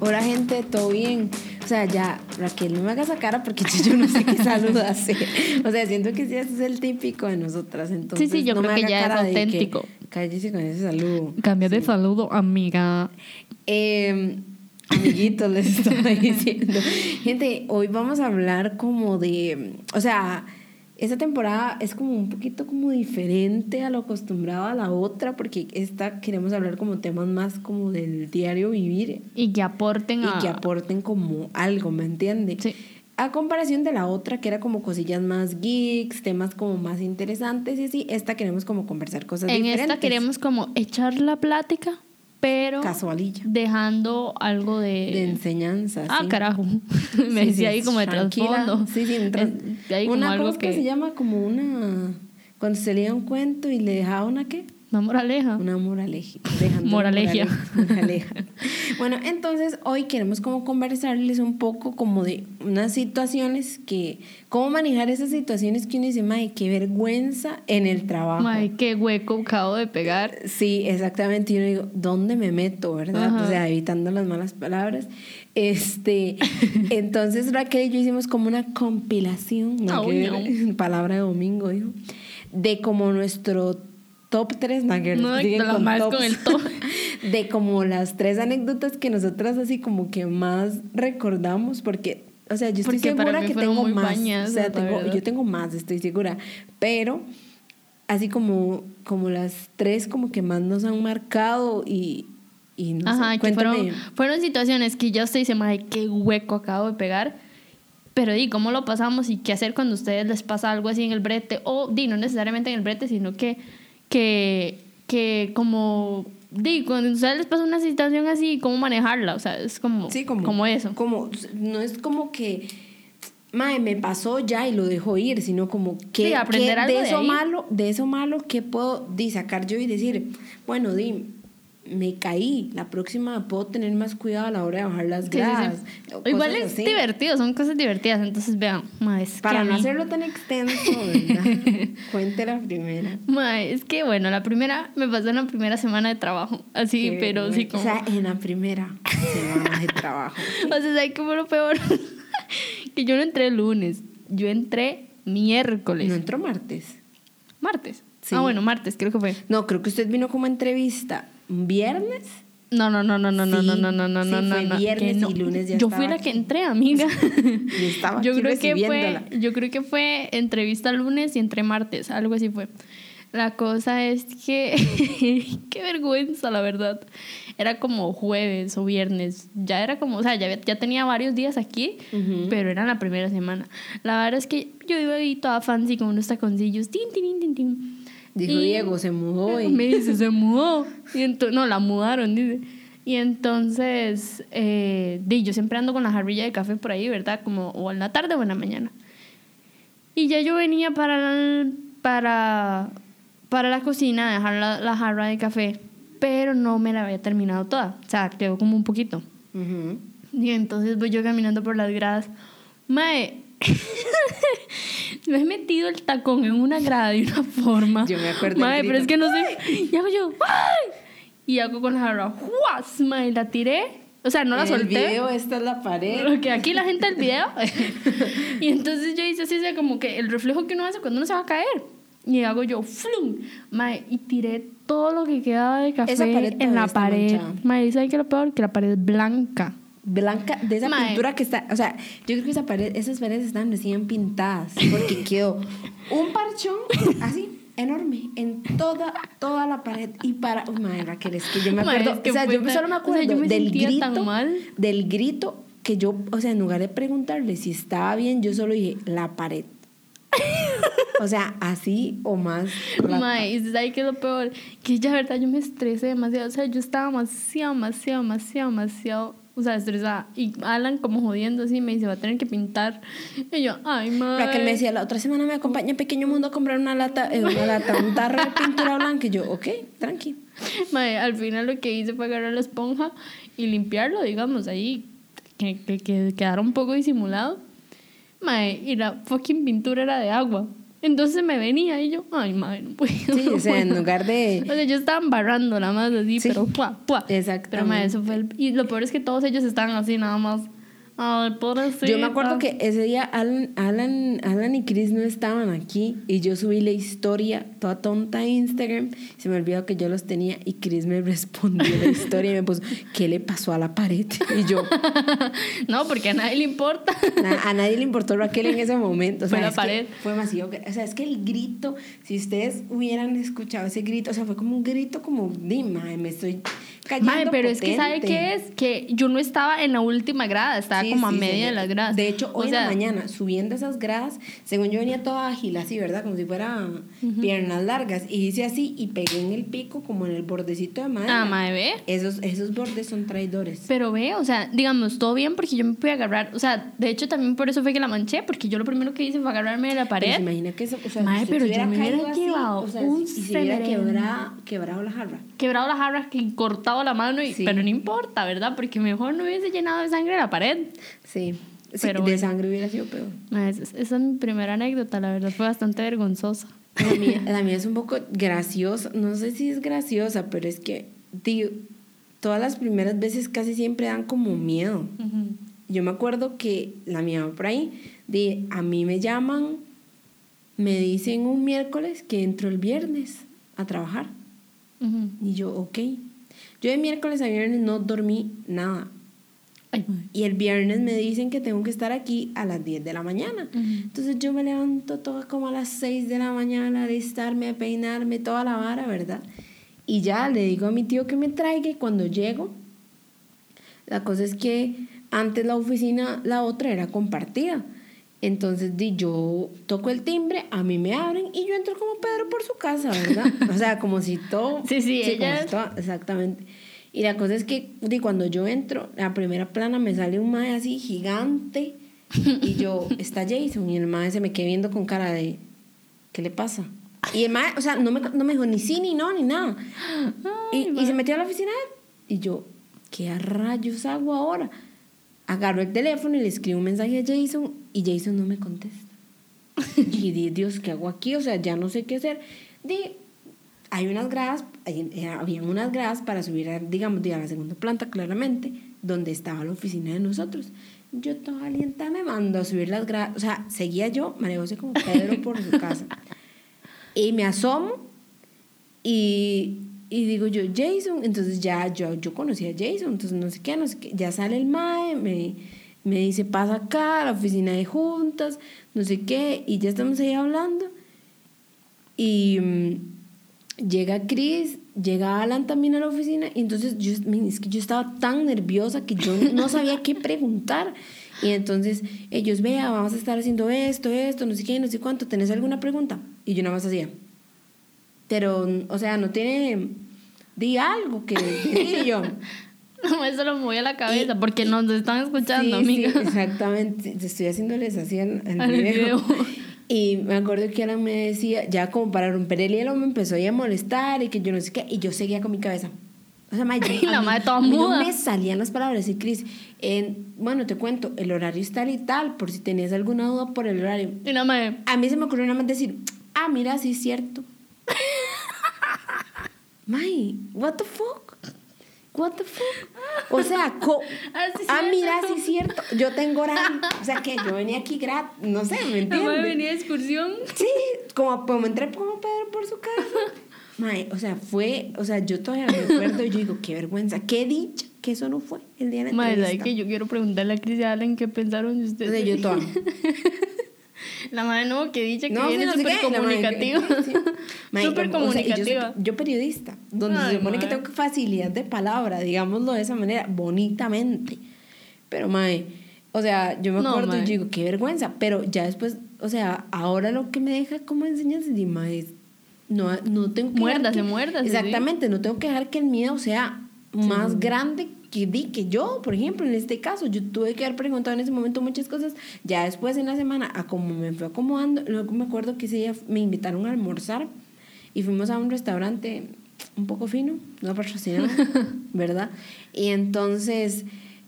Hola gente, ¿todo bien? O sea, ya, Raquel, no me hagas esa cara porque yo no sé qué saludo hacer. O sea, siento que sí, ese es el típico de nosotras. Entonces, Sí, sí, yo no creo me que ya es auténtico. Cállese con ese saludo. Cambia de saludo, amiga. Eh, amiguitos, les estaba diciendo. Gente, hoy vamos a hablar como de. O sea, esta temporada es como un poquito como diferente a lo acostumbrado a la otra, porque esta queremos hablar como temas más como del diario vivir Y que aporten a... y que aporten como algo, ¿me entiendes? Sí. A comparación de la otra, que era como cosillas más geeks, temas como más interesantes y así, esta queremos como conversar cosas En diferentes. esta queremos como echar la plática, pero Casualilla. dejando algo de... De enseñanza. ah, sí. carajo. Me Sí, decía sí, ahí como de trasfondo. Sí, sí, un tras- como una algo cosa que... se llama como una... Cuando se leía un cuento y le dejaba una qué? Una moraleja. Una moraleja. dejando una Moralegia. morale- moraleja. bueno, entonces hoy queremos como conversarles un poco como de unas situaciones que... Cómo manejar esas situaciones que uno dice, ay, qué vergüenza en el trabajo. Ay, qué hueco acabo de pegar. Sí, exactamente. Y uno digo, ¿dónde me meto, verdad? Ajá. O sea, evitando las malas palabras. Este, entonces Raquel y yo hicimos como una compilación, que Ay, ver, palabra de domingo, dijo, de como nuestro top 3, No, más con el top. de como las tres anécdotas que nosotras así como que más recordamos, porque, o sea, yo estoy Porque segura que tengo más. bañadas, o sea, tengo, yo tengo más, estoy segura. Pero así como, como las tres como que más nos han marcado y, y no Ajá, sé, cuéntame. fueron, fueron situaciones que yo usted dice, ay, qué hueco acabo de pegar. Pero di, ¿cómo lo pasamos y qué hacer cuando a ustedes les pasa algo así en el brete? O di, no necesariamente en el brete, sino que, que, que como, di, cuando ustedes les pasa una situación así, ¿cómo manejarla? O sea, es como, Sí, como, eso. Como, no es como que, mae, me pasó ya y lo dejo ir, sino como que, Sí, aprender que algo de eso malo, de eso malo, ¿qué puedo di, sacar yo y decir, bueno, di, me caí, la próxima puedo tener más cuidado a la hora de bajar las Sí, sí, gradas. sí. Igual es así. divertido, son cosas divertidas. Entonces, vean, ma, es Para no hacerlo tan extenso, ¿verdad? Cuente la primera. ma, es que bueno, la primera me pasó en la primera semana de trabajo. Así, Qué pero sí como. O sea, en la primera semana de trabajo. O sea, ¿sabes qué fue lo peor? que yo no entré el lunes, yo entré miércoles. ¿No entró martes? Martes. Sí. Ah, bueno, martes creo que fue. No, creo que usted vino como entrevista. ¿Un viernes? No, no, no, no, no, no, Sí, no, no, no, no, sí, no, fue no, viernes no. y lunes ya Yo fui la aquí. que entré, amiga. Y estaba yo aquí creo que fue, yo creo que fue entrevista lunes y entré martes, algo así fue. La cosa es que qué vergüenza, la verdad. Era como jueves o viernes, ya era como, o sea, ya, ya tenía varios días aquí, Ujú. pero era la primera semana. La verdad es que yo iba ahí toda fancy con unos taconcillos, tin, tin, tin, tin, tin. Dijo Y- Diego, se mudó. Y... Me dice, se mudó. Y ento- no, la mudaron, dice. Y entonces, eh, di, yo siempre ando con la jarrilla de café por ahí, ¿verdad? Como o en la tarde o en la mañana. Y ya yo venía para, el- para, para la cocina a dejar la, la jarra de café, pero no me la había terminado toda. O sea, quedó como un poquito. Ujú. Y entonces voy yo caminando por las gradas. Mae, me he metido el tacón en una grada de una forma. Yo me acuerdo el pero es que no sé. Y hago yo, ¡ay! Y hago con la jarra, ¡juas! Mae, la tiré. O sea, no la En solté. El video, esta es la pared. Porque aquí la gente del video. y entonces yo hice así, como que el reflejo que uno hace cuando uno se va a caer. Y hago yo, ¡flum! Mae, y tiré todo lo que quedaba de café en la pared. manchada. Mae, ¿sabes qué es lo peor? Que la pared es blanca. Blanca, de esa pintura que está. O sea, yo creo que esa pared, esas paredes están recién pintadas. Porque quedó un parchón así. Enorme, en toda, toda la pared. Y para. Uy, madre, Raquel, es que yo me acuerdo. que o sea, yo tan- solo me o sea, acuerdo yo me del grito. mal. Del grito que yo, o sea, en lugar de preguntarle si estaba bien, yo solo dije, la pared. o sea, así o más. Mae, y ¿sabes qué es lo peor? Que ya, verdad, yo me estresé demasiado. O sea, yo estaba demasiado, demasiado, demasiado, demasiado, o sea, estresada. Y Alan como jodiendo así me dice, va a tener que pintar. Y yo, ay, mae. Raquel me decía, la otra semana me acompaña a Pequeño Mundo a comprar una lata, eh, una lata, un tarro de pintura blanca. Y yo, ok, tranqui. Mae, al final lo que hice fue agarrar la esponja y limpiarlo, digamos, ahí, que, que, que quedara un poco disimulado. Mae, y la fucking pintura era de agua. Entonces me venía y yo, ay, madre, no puedo. Sí, o sea, en lugar de... O sea, yo estaba embarrando nada más así, Sí. pero. Exactamente. Pero madre, eso fue el... Y lo peor es que todos ellos estaban así nada más. Ay, pobrecita. Yo me acuerdo que ese día Alan, Alan, Alan y Chris no estaban aquí y yo subí la historia toda tonta a Instagram. Se me olvidó que yo los tenía y Chris me respondió la historia y me puso, ¿qué le pasó a la pared? Y yo, No, porque a nadie le importa. a nadie le importó Raquel en ese momento. O sea, Fue la pared. Fue demasiado. O sea, es que el grito, si ustedes hubieran escuchado ese grito, o sea, fue como un grito como, dime, me estoy cayendo. Madre, pero es que ¿sabe potente". qué es? Que yo no estaba en la última grada, estaba Sí, como a sí, media de las gradas. De hecho, O hoy en sea, la mañana, subiendo esas gradas, según yo venía toda ágil así, ¿verdad? Como si fuera piernas largas. Y hice así y pegué en el pico como en el bordecito de madera. Ah, madre, ve. Esos, esos bordes son traidores. Pero ve, o sea, digamos, todo bien porque yo me pude agarrar. O sea, de hecho también por eso fue que la manché, porque yo lo primero que hice fue agarrarme de la Pero se pared. imagina que eso, o sea, usted pero se yo me hubiera así, llevado o sea, un si se hubiera quebrado, quebrado la jarra. Quebrado las jarras, que cortado la mano, y, Sí. pero no importa, ¿verdad? Porque mejor no hubiese llenado de sangre la pared. Sí. Sí, Pero de bueno. sangre hubiera sido peor. Mae, Esa, esa es mi primera anécdota, la verdad fue bastante vergonzosa. La mía, la mía es un poco graciosa. No sé si es graciosa, pero es que, tío, todas las primeras veces casi siempre dan como miedo. Yo me acuerdo que la mía va por ahí, de a mí me llaman, me dicen un miércoles que entro el viernes a trabajar. Ujú. Y yo, ok. Yo de miércoles a viernes no dormí nada. Ay. Y el viernes me dicen que tengo que estar aquí a las 10 de la mañana. Ujú. Entonces yo me levanto toda como a las 6 de la mañana alistarme, a peinarme, toda la vara, ¿verdad? Y ya le digo a mi tío que me traiga y cuando llego, la cosa es que antes la oficina, la otra era compartida. Entonces di, yo toco el timbre, a mí me abren y yo entro como Pedro por su casa, ¿verdad? O sea, como si todo... Sí, sí, como ella si todo- exactamente. Y la cosa es que di, cuando yo entro, la primera plana me sale un mae así gigante y yo, está Jason y el mae se me queda viendo con cara de, ¿qué le pasa? Y el mae, o sea, no me, no me dijo ni sí, ni no, ni nada. Y, y se metió a la oficina. Y yo, ¿qué a rayos hago ahora? Agarro el teléfono y le escribo un mensaje a Jason y Jason no me contesta. Y di, Dios, ¿qué hago aquí? O sea, ya no sé qué hacer. Di, hay unas gradas, hay- eh, habían unas gradas para subir, a, digamos, di, a la segunda planta, claramente, donde estaba la oficina de nosotros. Yo toda alienta me mando a subir las gradas. O sea, seguía yo, José como Pedro por su casa. Y me asomo y, y digo yo, Jason, entonces ya yo, yo conocí a Jason, entonces no sé qué, no sé qué, ya sale el MAE, me, me dice, pasa acá a la oficina de juntas, no sé qué, y ya estamos ahí hablando. Y mm, llega Chris, llega Alan también a la oficina, y entonces yo, es que yo estaba tan nerviosa que yo no sabía qué preguntar. Y entonces ellos, vea, vamos a estar haciendo esto, esto, no sé qué, no sé cuánto, ¿tenés alguna pregunta? Y yo nada más hacía. Pero, o sea, no tiene, di algo que y yo. No, eso lo moví a la cabeza Y- porque nos están escuchando, Sí, sí, amiga. exactamente. Estoy haciéndoles así el, el Al video. video. Y me acuerdo que Alan me decía, ya como para romper el hielo, me empezó a molestar y que yo no sé qué, y yo seguía con mi cabeza. O sea, ma, yo- Y la mí- madre toda muda. No me salían las palabras. Y Cris, en- bueno, te cuento, el horario es tal y tal, por si tenías alguna duda por el horario. Y nada más, A mí se me ocurrió nada más decir, ah, mira, sí es cierto. May, what the fuck? What the fuck? O sea, co- Ah, sí, ah, mira, sí es cierto. Yo tengo horario. O sea, que yo venía aquí gratis. No sé, ¿me entiendes? venía de excursión. Sí, como, como entré como Pedro por su casa. May, o sea, fue, o sea, yo todavía me acuerdo y yo digo, qué vergüenza, qué dicha que eso no fue el día de la Madre, entrevista. ¿sabes que yo quiero preguntarle a Cris y a qué pensaron de O ustedes? sea, yo toda. La madre no, que dicha que No, sí, viene no sé súper comunicativa. sí, sí. Súper o sea, yo comunicativa. yo, periodista, donde Ay, se supone que tengo facilidad de palabra, digámoslo de esa manera, bonitamente. Pero, mae, o sea, yo me No, acuerdo y digo, qué vergüenza. Pero ya después, o sea, ahora lo que me deja como enseñanza, es, mae, no, no tengo que. Muérdase, que- muérdase, sí. Exactamente, no tengo que dejar que el miedo sea más grande que di que yo, por ejemplo, en este caso, yo tuve que haber preguntado en ese momento muchas cosas, ya después en la semana, a como me fue acomodando, luego me acuerdo que ese día me invitaron a almorzar y fuimos a un restaurante un poco fino, no patrocinado, ¿verdad? Y entonces,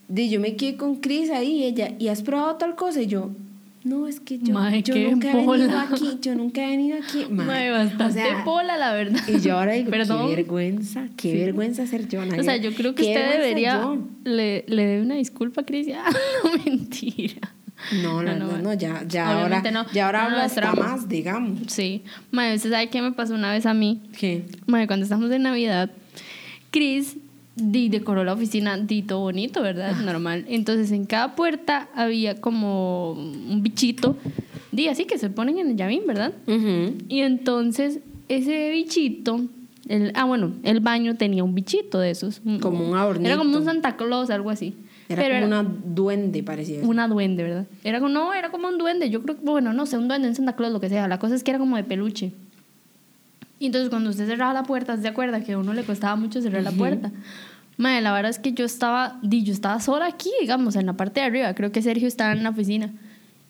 di, yo me quedé con Cris ahí, ella, ¿y has probado tal cosa? Y yo, No, es que yo, Mae, yo nunca he venido pola. aquí, yo nunca he venido aquí. Mae, Mae, bastante o sea, pola, la verdad. Y yo ahora digo, Perdón. qué vergüenza, qué vergüenza ser yo. O sea, yo creo que usted debería. Le, le debe una disculpa Cris. Ah, no, mentira. No, No, no, verdad, no, ya, ya ahora, no. ya ahora No, no, habla hasta más, digamos. Sí. Mae, ¿usted sabe qué me pasó una vez a mí? ¿Qué? Mae, cuando estamos en Navidad, Chris di, decoró la oficina, di todo bonito, ¿verdad? Normal. Entonces, en cada puerta había como un bichito, di así que se ponen en el llavín, ¿verdad? Y entonces, ese bichito, el, ah, bueno, el baño tenía un bichito de esos. Como un adornito. Era como un Santa Claus, algo así. Era Pero como una duende, parecía. una duende, ¿verdad? Era como, no, era como un duende. Yo creo que, bueno, no sé, un duende en Santa Claus, lo que sea. La cosa es que era como de peluche. Y entonces cuando usted cerraba la puerta, ¿se acuerda que a uno le costaba mucho cerrar la puerta? Madre, la verdad es que yo estaba, yo estaba sola aquí, digamos, en la parte de arriba. Creo que Sergio estaba en la oficina.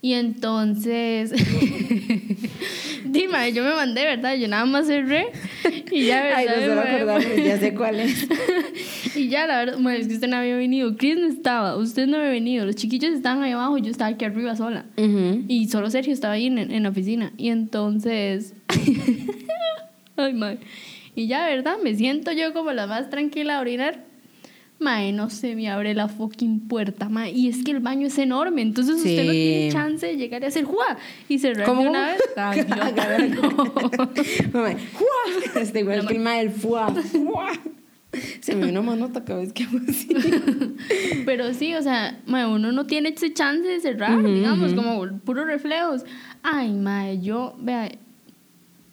Y entonces, dime, yo me mandé, ¿verdad? Yo nada más cerré y ya, ¿verdad? Ay, no se lo me- ya sé cuál es. y ya, la verdad, bueno, es que usted no había venido. Chris no estaba, usted no había venido. Los chiquillos estaban ahí abajo yo estaba aquí arriba sola. Y solo Sergio estaba ahí en, en la oficina. Y entonces. Ay, madre. Y ya, ¿verdad? Me siento yo como la más tranquila a orinar. Mae, no se me abre la fucking puerta, mae. Y es que el baño es enorme, entonces usted no tiene chance de llegar y hacer ¡juá! y cerrar ¿Cómo? una vez. ¡fua! Este igual que el ma del fuá. Se me vino una manota cada vez que hago así. Pero sí, o sea, mae, uno no tiene ese chance de cerrar, digamos, como puros reflejos. Ay, mae, yo, vea,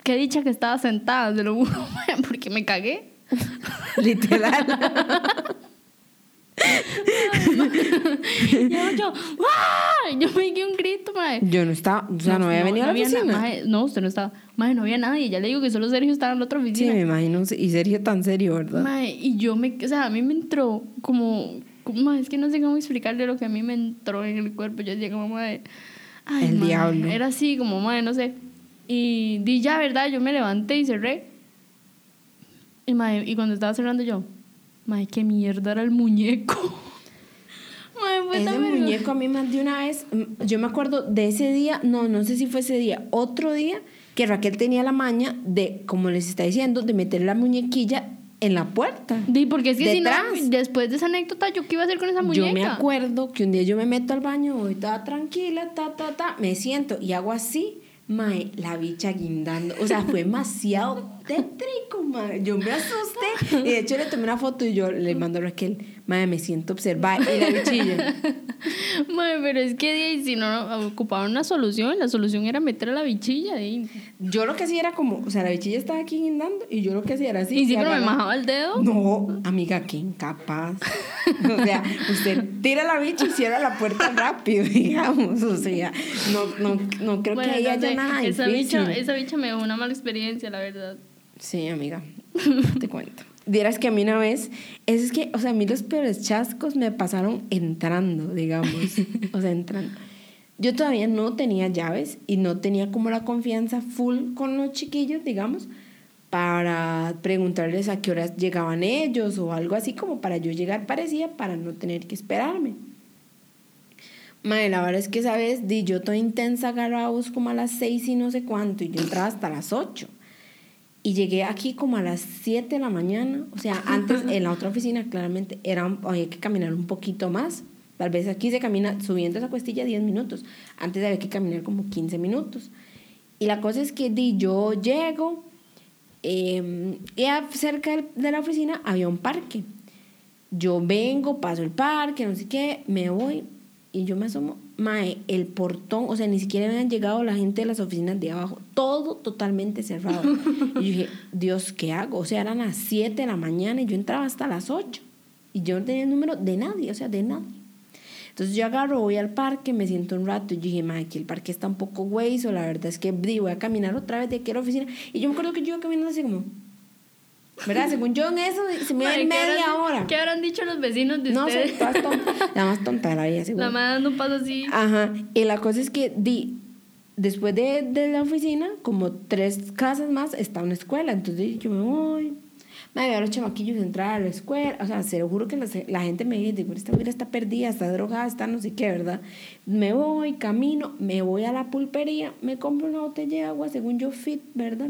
qué dicha que estaba sentada, se lo juro, mae, porque me cagué. Literal. Yo, yo, ¡ah! Yo me di un grito, mae. Yo no estaba, o sea, no, había venido a la na- oficina. mae, no, usted no estaba. Mae, no había nadie. Ya le digo que solo Sergio estaba en la otra Sí, oficina. me imagino. Y Sergio tan serio, ¿verdad? Mae, y yo me, o sea, a mí me entró como, como mae, es que no sé cómo explicarle lo que a mí me entró en el cuerpo. Yo decía como, ay, El diablo. Era así, como, mae, no sé. Y di ya, ¿verdad? Yo me levanté y cerré. Y, mae, y cuando estaba cerrando yo, mae, qué mierda era el muñeco. mae, fue Ese muñeco a mí más de una vez, yo me acuerdo de ese día, no, no sé si fue ese día, otro día, que Raquel tenía la maña de, como les está diciendo, de meter la muñequilla en la puerta. Di, porque es que si no, después de esa anécdota, ¿yo qué iba a hacer con esa muñeca? Yo me acuerdo que un día yo me meto al baño, voy toda tranquila, ta, ta, ta, me siento y hago así, mae, la bicha guindando. O sea, fue demasiado tétrico, mae. Yo me asusté y de hecho le tomé una foto y yo le mando a Raquel, mae, me siento observada y la bichilla. Mae, pero es que si no ocupaban una solución, la solución era meter a la bichilla. di. Yo lo que hacía era como, o sea, la bichilla estaba aquí guindando y yo lo que hacía era así. y siempre me agarraba- majaba el dedo. No, amiga, qué incapaz. O sea, usted tira la bicha y cierra la puerta rápido, digamos. O sea, no, no, no creo Bueno, que ahí no haya sé, nada esa difícil. bicha, esa bicha me dejó una mala experiencia, la verdad. Sí, amiga, te cuento. Dieras que a mí una vez, es que, o sea, a mí los peores chascos me pasaron entrando, digamos. O sea, entrando. Yo todavía no tenía llaves y no tenía como la confianza full con los chiquillos, digamos, para preguntarles a qué horas llegaban ellos o algo así como para yo llegar parecía para no tener que esperarme. Madre, la verdad es que esa vez di yo toda intensa agarraba a bus como a las seis y no sé cuánto y yo entraba hasta las 8. Y llegué aquí como a las 7 de la mañana. O sea, antes en la otra oficina claramente era, un- había que caminar un poquito más. Tal vez aquí se camina subiendo esa cuestilla 10 minutos. Antes había que caminar como 15 minutos. Y la cosa es que di, yo llego eh, y cerca de la oficina había un parque. Yo vengo, paso el parque, no sé qué, me voy y yo me asomo. Mae, el portón, o sea, ni siquiera habían llegado la gente de las oficinas de abajo, todo totalmente cerrado. y yo dije, Dios, ¿qué hago? O sea, eran las 7 de la mañana y yo entraba hasta las 8 y yo no tenía el número de nadie, o sea, de nadie. Entonces yo agarro, voy al parque, me siento un rato y yo dije, mae, aquí el parque está un poco o la verdad es que voy a caminar otra vez de aquí a la oficina. Y yo me acuerdo que yo iba caminando así como, ¿verdad? Según yo en eso, se me Mae, en ¿qué media habrán- hora. ¿Qué habrán dicho los vecinos de No ustedes? sé, todas tontas. La más tonta de la vida, seguro. La madre dando un paso así. Ajá. Y la cosa es que di, después de, de la oficina, como tres casas más, está una escuela. Entonces yo me voy. Madre, veo a los chamaquillos entrar a la escuela. O sea, se lo juro que la, la gente me dice, esta mujer está perdida, está drogada, está no sé qué, ¿verdad? Me voy, camino, me voy a la pulpería, me compro una botella de agua, según yo fit, ¿verdad?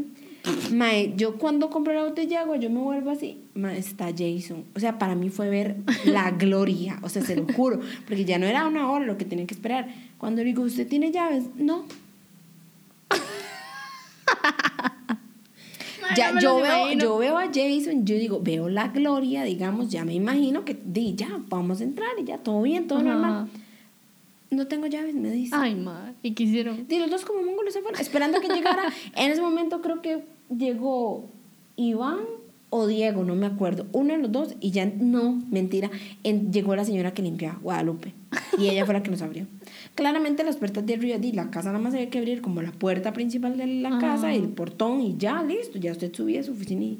Mae, yo cuando compro la botella de agua, yo me vuelvo así, mae, está Jason. O sea, para mí fue ver la gloria, o sea, se lo juro, porque ya no era una hora lo que tenía que esperar. Cuando le digo, ¿usted tiene llaves? No. ya, yo, veo, imagino. yo veo a Jason, yo digo, veo la gloria, digamos, ya me imagino que, di, ya, vamos a entrar y ya, todo bien, todo Ajá. normal. No tengo llaves, me dice. Ay, madre. ¿Y qué hicieron? Y los dos como mongolos se fueron, esperando que llegara. en ese momento creo que llegó Iván o Diego, no me acuerdo. Uno de los dos y ya, no, mentira. en- llegó la señora que limpiaba, Guadalupe. Y ella fue la que nos abrió. Claramente las puertas de Río de la casa nada más había que abrir como la puerta principal de la casa, el portón y ya, listo. Ya usted subía a su oficina y,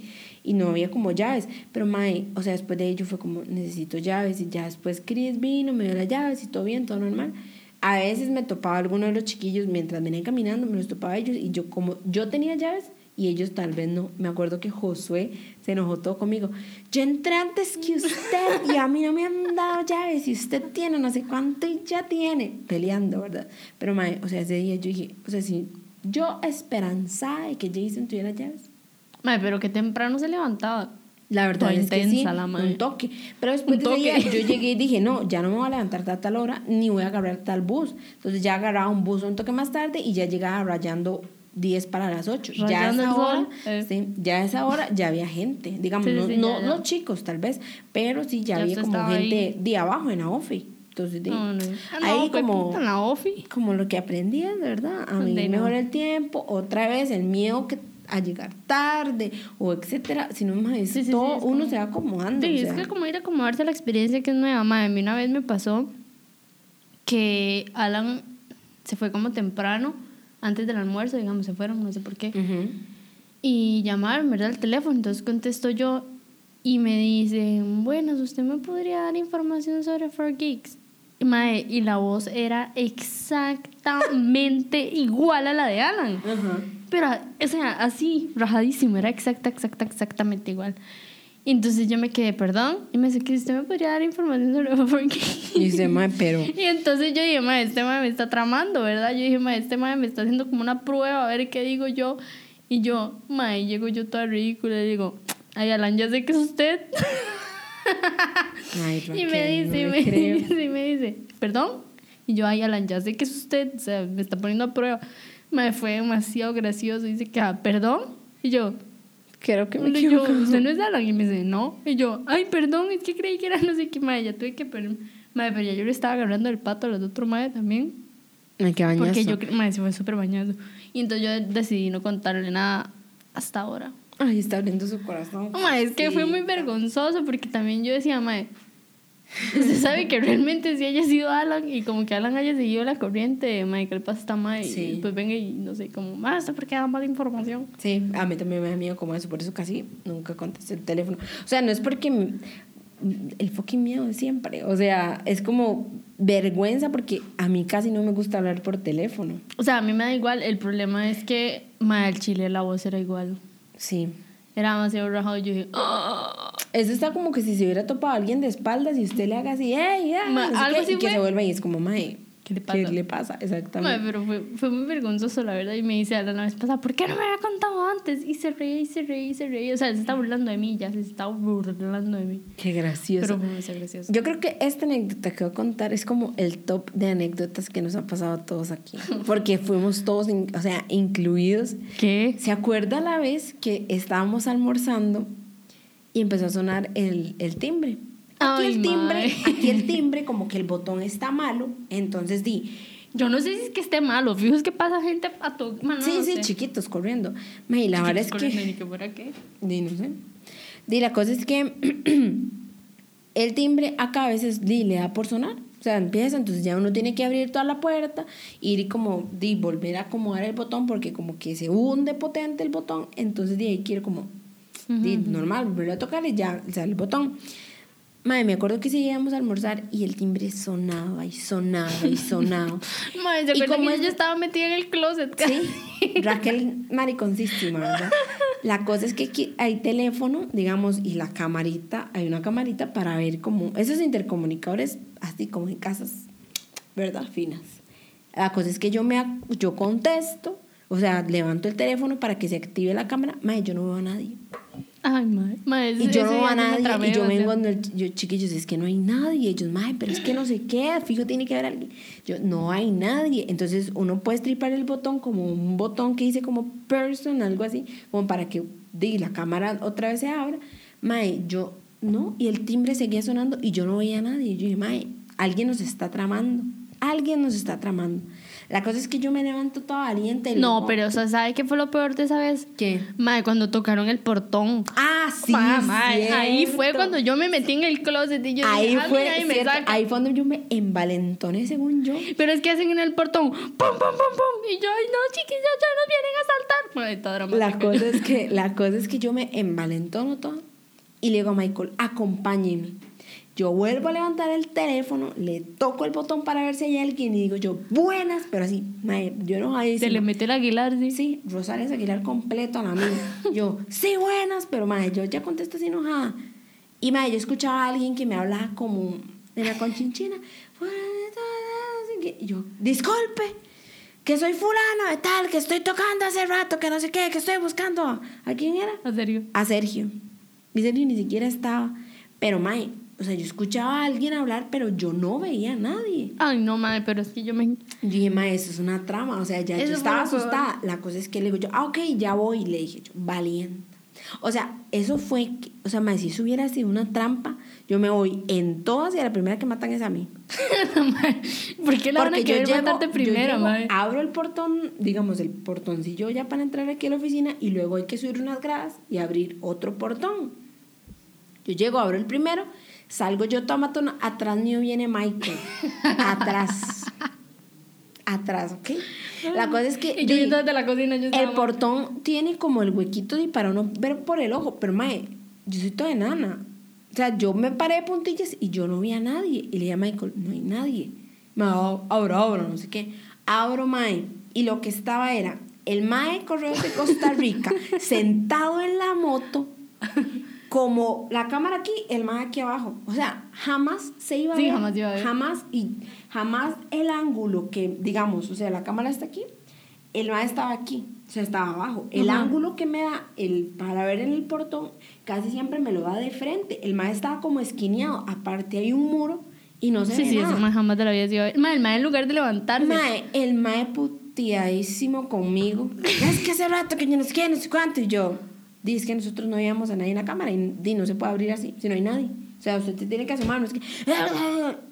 y no había como llaves. Pero Mae, o sea, después de ello fue como, necesito llaves. Y ya después Chris vino, me dio las llaves y todo bien, todo normal. A veces me topaba alguno de los chiquillos mientras venían caminando, me los topaba ellos y yo como yo tenía llaves y ellos tal vez no. Me acuerdo que Josué se enojó todo conmigo. Yo entré antes que usted y a mí no me han dado llaves y usted tiene no sé cuánto y ya tiene. Peleando, ¿verdad? Pero mae, o sea, ese día yo dije, o sea, si yo esperanzada de que Jason tuviera llaves. Madre, pero que temprano se levantaba. La verdad es que sí, intensa la madre. un toque. Pero después de día toque. yo llegué y dije, no, ya no me voy a levantar a tal hora, ni voy a agarrar tal bus. Entonces ya agarraba un bus un toque más tarde y ya llegaba rayando 10 para las 8. Ya a esa hora, eh. sí, ya a esa hora ya había gente. Digamos, Sí, no, sí, no los chicos tal vez, pero sí ya, Ya había como gente ahí. de abajo en la OFI. Entonces, de- No, no. Ah, no, ahí fue como, en la ofi. como lo que aprendí, de verdad. A mí no. mejor el tiempo, otra vez el miedo que a llegar tarde o etcétera, si no más Sí, todo uno como- se va acomodando. Sí, o es que como ir a acomodarse a la experiencia que es nueva. Madre, a mí una vez me pasó que Alan se fue como temprano, antes del almuerzo, digamos, se fueron, no sé por qué. Y llamaron, ¿verdad? El teléfono. Entonces contesto yo y me dicen, bueno, ¿usted me podría dar información sobre 4Geeks? Y, mae, y la voz era exactamente igual a la de Alan. Ajá. Pero, o sea, así, rajadísimo, era exacta, exacta, exactamente igual. Y entonces yo me quedé, perdón, y me dice que usted me podría dar información sobre 4Geeks. Y dice, mae, pero. Y entonces yo dije, ma, este ma me está tramando, ¿verdad? Yo dije, ma, este ma me está haciendo como una prueba, a ver qué digo yo. Y yo, ma, y llego yo toda ridícula y digo, ay, Alan, ya sé que es usted. Ay, y me Raquel, dice, no y le me dice, y me dice, ¿perdón? Y yo, ay, Alan, ya sé que es usted, o sea, me está poniendo a prueba. Me fue demasiado gracioso. Dice que, ah, ¿perdón? Y yo, Creo que me y yo. ¿usted no es Alan? Y me dice, no. Y yo, ay, perdón, es que creí que era no sé qué, madre, ya tuve que, pero, madre, pero ya yo le estaba agarrando el pato a los otros madre también. Ay, qué bañazo. Porque yo, madre, se fue súper bañado. Y entonces yo decidí no contarle nada hasta ahora. Ay, está abriendo su corazón. Madre, es que fue muy vergonzoso porque también yo decía, madre, usted sabe que realmente si haya sido Alan y como que Alan haya seguido la corriente, madre, que le pasa a esta madre Sí. y pues venga y no sé, como, más, ¿usted por qué da mala información? Sí, a mí también me da miedo como eso, por eso casi nunca contesté el teléfono. O sea, no es porque el fucking miedo de siempre, o sea, es como vergüenza porque a mí casi no me gusta hablar por teléfono. O sea, a mí me da igual, el problema es que, madre, el chile la voz era igual. Sí. Era demasiado rajado y yo dije, "Ah". Eso está como que si se hubiera topado a alguien de espaldas y usted le haga así, ¡ey! ya", Ma- no sé algo así y que se vuelva y es como, mae, ¿Qué le pasa? ¿Qué le pasa? Exactamente. pero fue, fue muy vergonzoso, la verdad. Y me dice a la vez pasada, ¿por qué no me había contado antes? Y se reía, y se reía, y se reía. O sea, se está burlando de mí, ya se está burlando de mí. Qué gracioso. Pero fue muy gracioso. Yo creo que esta anécdota que voy a contar es como el top de anécdotas que nos ha pasado a todos aquí. Porque fuimos todos, in- o sea, incluidos. ¿Qué? ¿Se acuerda la vez que estábamos almorzando y empezó a sonar el, el timbre? Aquí Ay, el timbre, aquí el timbre, como que el botón está malo, entonces di, Yo no sé si es que esté malo. Fijo, es que pasa gente a todo. Man, no, sí, no sí, sé. chiquitos corriendo. Mae, y la verdad es que, ni que fuera qué. di, no sé. Di, la cosa es que el timbre acá a veces di, le da por sonar. O sea, empieza, entonces ya uno tiene que abrir toda la puerta, ir y como, di, volver a acomodar el botón porque como que se hunde potente el botón, entonces de ahí quiero como, di, normal, volver a tocar y ya sale el botón. Madre, me acuerdo que seguíamos a almorzar y el timbre sonaba y sonaba y sonaba. Madre, ¿se ¿Y cómo que es? yo estaba metida en el closet? Sí, Raquel mariconcísima, ¿verdad? La cosa es que hay teléfono, digamos, y la camarita, hay una camarita para ver como esos intercomunicadores, así como en casas, ¿verdad? Finas. La cosa es que yo me yo contesto, o sea, levanto el teléfono para que se active la cámara, mae, yo no veo a nadie. Ay, mae Y yo no veo a nadie, y yo vengo donde el- yo, chiquillos, es que no hay nadie. Ellos, mae, pero es que no sé qué, fijo, tiene que haber alguien. Yo, no hay nadie. Entonces, uno puede stripar el botón como un botón que dice como person, algo así, como para que di, la cámara otra vez se abra. Mae, yo, no, y el timbre seguía sonando y yo no veía a nadie. Yo dije, mae, alguien nos está tramando. Alguien nos está tramando. La cosa es que yo me levanto toda valiente. y No, pero o sea, ¿sabe qué fue lo peor de esa vez? ¿Qué? Mae, cuando tocaron el portón. Ah, sí. Pa, mae, ahí fue cuando yo me metí en el closet y yo ahí dije, "A mí fue, nadie me cierto, saca". ahí fue donde yo me envalentoné, según yo. Pero es que hacen en el portón, pum, pum, pum, pum. Y yo, ay, no, chiquillos, ya nos vienen a saltar. Mae, toda La dramática. cosa es que, la cosa es que yo me envalentono todo y le digo a Michael, acompáñeme. Yo vuelvo a levantar el teléfono, le toco el botón para ver si hay alguien y digo yo, buenas, pero así, mae, yo no ahí Se le mete el aguilar, sí. Sí, Rosales Aguilar completo a la mía. Yo, sí, buenas, pero mae, yo ya contesto así enojada. Y mae, yo escuchaba a alguien que me hablaba como en la conchinchina. Y yo, disculpe, que soy fulano de tal, que estoy tocando hace rato, que no sé qué, que estoy buscando. ¿A quién era? ¿En serio? A Sergio. Y Sergio ni siquiera estaba. Pero mae, o sea, yo escuchaba a alguien hablar, pero yo no veía a nadie. Ay, no, mae, pero es que yo me... Yo dije, ma, eso es una trama. O sea, ya Eso yo estaba asustada. La cosa es que le digo yo, ah, ok, ya voy. Le dije yo, valiente. O sea, eso fue, que- o sea, ma, si eso hubiera sido una trampa, yo me voy en todas y a la primera que matan es a mí. ¿Por qué la van a Porque yo querer llego, matarte yo primero, llego, mae? abro el portón, digamos, el portoncillo ya para entrar aquí a la oficina y luego hay que subir unas gradas y abrir otro portón. Yo llego, abro el primero, salgo yo tomatona, atrás mío viene Michael. atrás. Atrás, ¿ok? La cosa es que... Y yo di- desde la cocina, yo el portón tiene como el huequito y para uno ver por el ojo, pero mae, yo soy toda enana. O sea, yo me paré de puntillas y yo no vi a nadie. Y le dije a Michael, no hay nadie. Me abro, abro, no sé qué. Abro, mae. Y lo que estaba era el mae Correos de Costa Rica sentado en la moto, como la cámara aquí, el mae aquí abajo. O sea, jamás se iba a Sí, ver. jamás iba a ver. Jamás, y jamás el ángulo que, digamos, o sea, la cámara está aquí, el mae estaba aquí, o sea, estaba abajo. El Ajá. ángulo que me da el, para ver en el portón casi siempre me lo da de frente. El mae estaba como esquineado. Aparte hay un muro y no se Sí, ve sí, nada. eso mae jamás la vida se iba a ver. El mae en lugar de levantarse. Mae, el mae puteadísimo conmigo. Es que hace rato que yo no sé qué, no sé cuánto. Y yo, dice que nosotros no veíamos a nadie en la cámara y no se puede abrir así, si no hay nadie. O sea, usted tiene que asomar, no es que...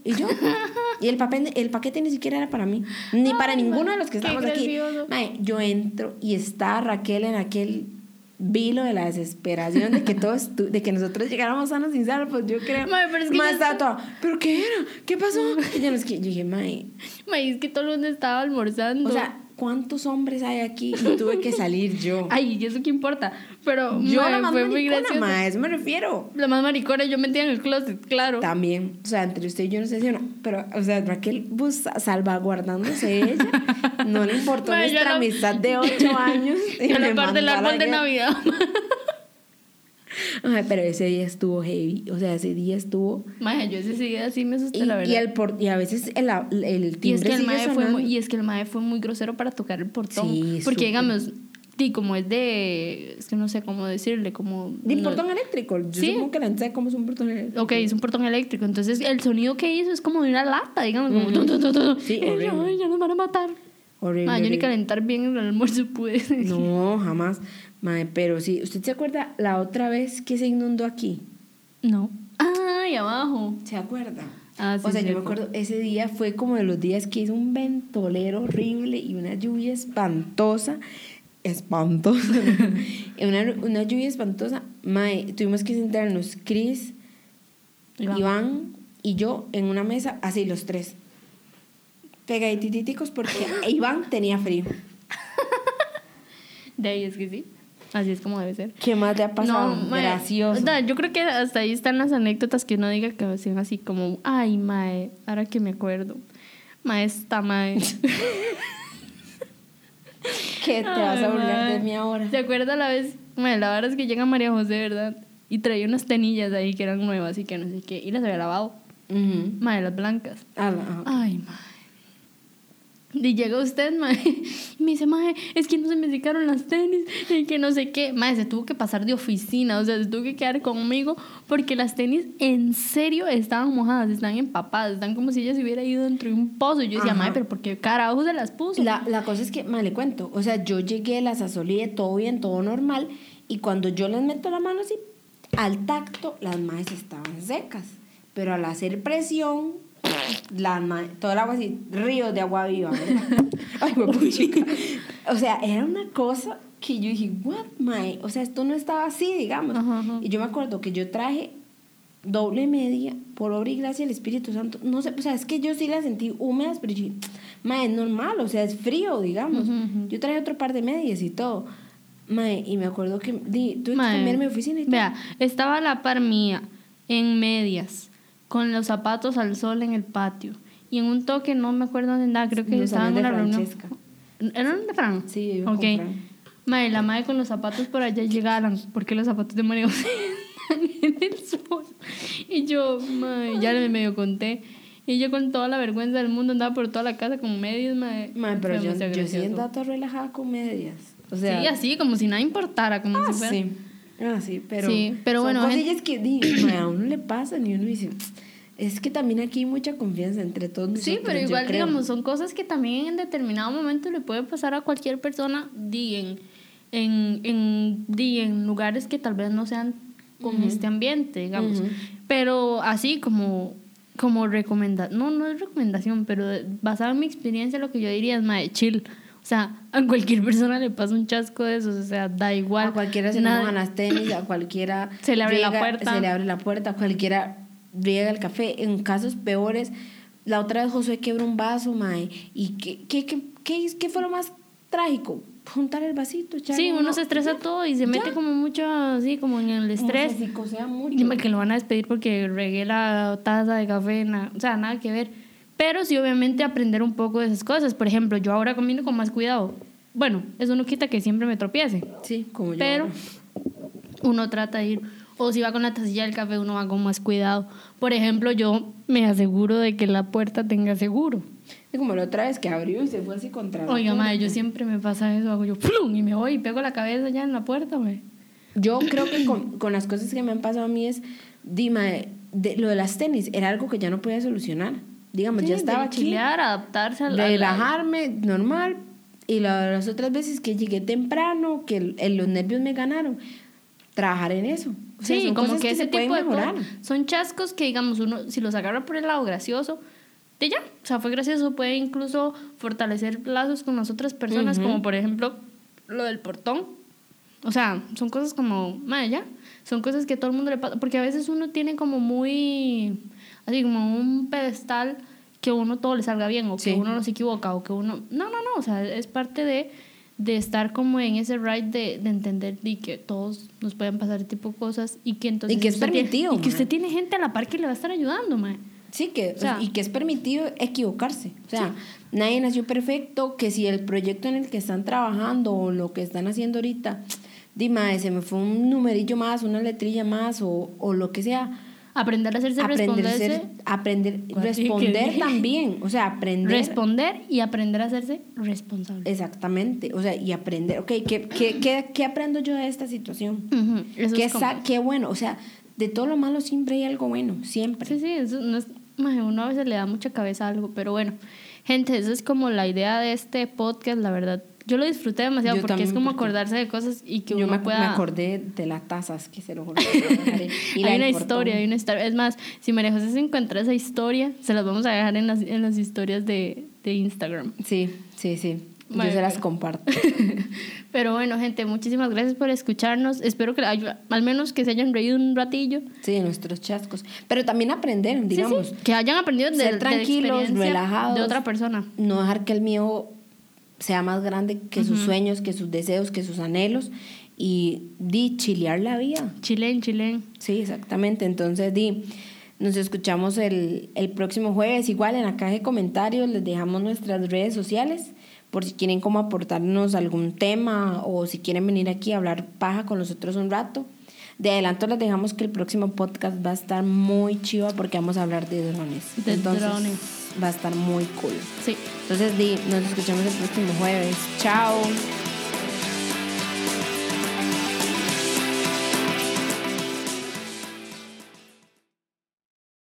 Y yo, y el, papel, el paquete ni siquiera era para mí, ni para Ay, ninguno de los que qué estábamos aquí. yo entro y está Raquel en aquel vilo de la desesperación de que todos de que nosotros llegáramos sanos sin salvos, pues yo creo. Mae, pero es que yo estaba toda, ¿pero qué era? ¿Qué pasó? Y yo, no es que, yo dije, mae, Mae, es que todo el mundo estaba almorzando. o sea, ¿cuántos hombres hay aquí? Y tuve que salir yo. Ay, ¿y eso qué importa? Pero, yo mae, la más fue muy maricona, gracioso. ma, a eso me refiero. La más maricona, yo metía en el closet, claro. También, o sea, entre usted y yo no sé si una, pero, o sea, Raquel, pues, salvaguardándose ella, no le importó Ma, nuestra la- amistad de ocho años. y Yo me la parte del árbol de. Navidad. Ay, pero ese día estuvo heavy, o sea, ese día estuvo... Mae, yo ese día así me asusté, Y, la verdad. y, el por- y a veces el, el timbre Y es que el mae fue muy, y es que el mae fue muy grosero para tocar el portón. Sí, porque digamos, sí, como es de, es que no sé cómo decirle, como De no- portón eléctrico, yo Sí. supongo que la sabe cómo es un portón eléctrico. Ok, es un portón eléctrico. Entonces el sonido que hizo es como de una lata, digamos. Como tun, tun. Sí, Y yo. "Ay, ya nos van a matar. Horrible, Ma, yo ni calentar bien el almuerzo pude. No, jamás. Mae, pero sí, ¿usted se acuerda la otra vez que se inundó aquí? No. Ay, abajo. ¿Se acuerda? Ah, sí, o sea, yo me acuerdo, ese día fue como de los días que hizo un ventolero horrible y una lluvia espantosa. Espantosa. una, una lluvia espantosa. Mae, tuvimos que sentarnos Chris, Iván. Iván. y yo en una mesa, así los tres. Pegaditíticos porque Iván tenía frío. De ahí es que sí. Así es como debe ser. ¿Qué más le ha pasado? mae, Gracioso. yo creo que hasta ahí están las anécdotas que uno diga que sean así como, ay, mae, ahora que me acuerdo. Mae, esta mae. ¿Qué te vas a burlar mae. de mí ahora? ¿Se acuerda la vez Bueno, la verdad es que llega María José, ¿verdad? Y traía unas tenillas ahí que eran nuevas y que no sé qué. Y las había lavado. Ujú. Madre, las blancas. Ah. Ay, madre. Y llega usted, madre, y me dice, madre, es que no se me secaron las tenis y que no sé qué. Madre, se tuvo que pasar de oficina, o sea, se tuvo que quedar conmigo porque las tenis en serio estaban mojadas, están empapadas, están como si ella se hubiera ido dentro de un pozo. Y yo decía, Ajá. madre, pero ¿por qué carajo se las puso? La, la cosa es que, mal le cuento, o sea, yo llegué, las asolé, todo bien, todo normal, y cuando yo les meto la mano así, al tacto, las maes estaban secas, pero al hacer presión, mae- todo el agua así, ríos de agua viva. Ay. O sea, era una cosa que yo dije, what, mae? O sea, esto no estaba así, digamos. Ajá, ajá. Y yo me acuerdo que yo traje doble media por obra y gracia del Espíritu Santo. No sé, o sea, es que yo sí las sentí húmedas, pero yo dije, mae, es normal, o sea, es frío, digamos. Yo traje otro par de medias y todo. Mae, y me acuerdo que di, tuve que cambiar mi oficina y todo. Vea, estaba la par mía, en medias, con los zapatos al sol en el patio. Y en un toque, no me acuerdo dónde andaba, creo que estaba en una reunión. ¿Eran de Fran? Sí, yo iba Ok. con Fran. Mae, la madre con los zapatos por allá llegaran, porque los zapatos de María José en el sol. Y yo, mae, ya le medio conté. Y yo con toda la vergüenza del mundo andaba por toda la casa con medias, mae. Mae, pero yo, yo sí andaba toda relajada con medias. O sea, sí, así, como si nada importara, como ah, si fuera... sí. Ah, sí, pero, Sí, pero son bueno, cosillas que di, mae, a uno le pasan y uno dice, es que también aquí hay mucha confianza entre todos nosotros. Sí, pero igual, digamos, son cosas que también en determinado momento le puede pasar a cualquier persona, di, en, en, en, di, en lugares que tal vez no sean con Ujú. este ambiente, digamos. Ujú. Pero así como, como recomendación, no, no es recomendación, pero de- basado en mi experiencia, lo que yo diría es, mae, chill. O sea, a cualquier persona le pasa un chasco de esos, o sea, da igual. A cualquiera se le mojan las tenis, a cualquiera Se le abre la puerta. Se le abre la puerta, a cualquiera riega el café. En casos peores, la otra vez Josué quebró un vaso, mae. ¿Y qué, qué, qué, qué, qué fue lo más trágico? Juntar el vasito, echarle Sí, uno uno- se estresa ya. todo y se mete ya. como mucho así, como en el Como estrés. se psicosea mucho. Dime que lo van a despedir porque regué la taza de café, na- o sea, nada que ver. Pero sí, obviamente, aprender un poco de esas cosas. Por ejemplo, yo ahora comiendo con más cuidado. Bueno, eso no quita que siempre me tropiece, Sí, como yo. pero ahora. uno trata de ir. O si va con la tacilla del café, uno va con más cuidado. Por ejemplo, yo me aseguro de que la puerta tenga seguro. Es como la otra vez que abrió y se fue así contra la Oiga, madre, yo siempre me pasa eso. Hago yo, ¡plum! Y me voy y pego la cabeza ya en la puerta, güey. Yo creo que con, con las cosas que me han pasado a mí es, dime, de, lo de las tenis era algo que ya no podía solucionar. Digamos, Sí, ya estaba aquí. chilear, adaptarse a la... relajarme normal y la- las otras veces que llegué temprano que el- el- los nervios me ganaron trabajar en eso O sea, Sí, como que, ese se pueden tipo de mejorar cosas. Son chascos que, digamos, uno, si los agarra por el lado gracioso, de ya. O sea, fue gracioso, puede incluso fortalecer lazos con las otras personas, Ujú. como por ejemplo lo del portón. O sea, son cosas como, madre, ya. Son cosas que todo el mundo le pasa. Porque a veces uno tiene como muy, así como un pedestal que uno todo le salga bien, o Sí. que uno no se equivoca, o que uno. No, no, no. O sea, es parte de, de estar como en ese ride de, de entender y que todos nos pueden pasar tipo de cosas y que entonces. Y que es usted tiene- permitido, y que usted tiene gente a la par que le va a estar ayudando, mae. Sí, que, O sea- y que es permitido equivocarse. O sea, nadie nació perfecto, que si el proyecto en el que están trabajando o lo que están haciendo ahorita, dime, se me fue un numerillo más, una letrilla más o, o lo que sea. Aprender a hacerse Aprender, responderse. ser- aprender, ¿Cuál? ¿Qué responder también. O sea, aprender. Responder y aprender a hacerse responsable. Exactamente. O sea, y aprender. Ok, ¿qué, qué, qué, qué aprendo yo de esta situación? Eso ¿Qué, bueno? O sea, de todo lo malo siempre hay algo bueno. Siempre. Sí, sí, eso no es, uno a veces le da mucha cabeza a algo, pero bueno, gente, esa es como la idea de este podcast, la verdad. Yo lo disfruté demasiado Yo porque es como porque acordarse de cosas y que Yo uno me, pueda... me acordé de las tazas que se lo juro. hay una historia, hay una historia. Es más, si María José se encuentra esa historia, se las vamos a dejar en las, en las historias de, de Instagram. Sí, sí, sí. Vale, yo se las pero- comparto. Pero bueno, gente, muchísimas gracias por escucharnos. Espero que al menos que se hayan reído un ratillo. Sí, nuestros chascos. Pero también aprender, digamos. sí, que hayan aprendido de, ser de la tranquilos, experiencia relajados. de otra persona. No dejar que el mío sea más grande que sus sueños, que sus deseos, que sus anhelos. Y di chilear la vida. Chilén, chilén. Sí, exactamente. Entonces, di, nos escuchamos el, el próximo jueves. Igual en la caja de comentarios les dejamos nuestras redes sociales por si quieren como aportarnos algún tema o si quieren venir aquí a hablar paja con nosotros un rato. De adelanto les dejamos que el próximo podcast va a estar muy chiva porque vamos a hablar de drones. De Entonces, drones. Va a estar muy cool. Sí. Entonces, di, nos escuchamos el próximo jueves. Chao.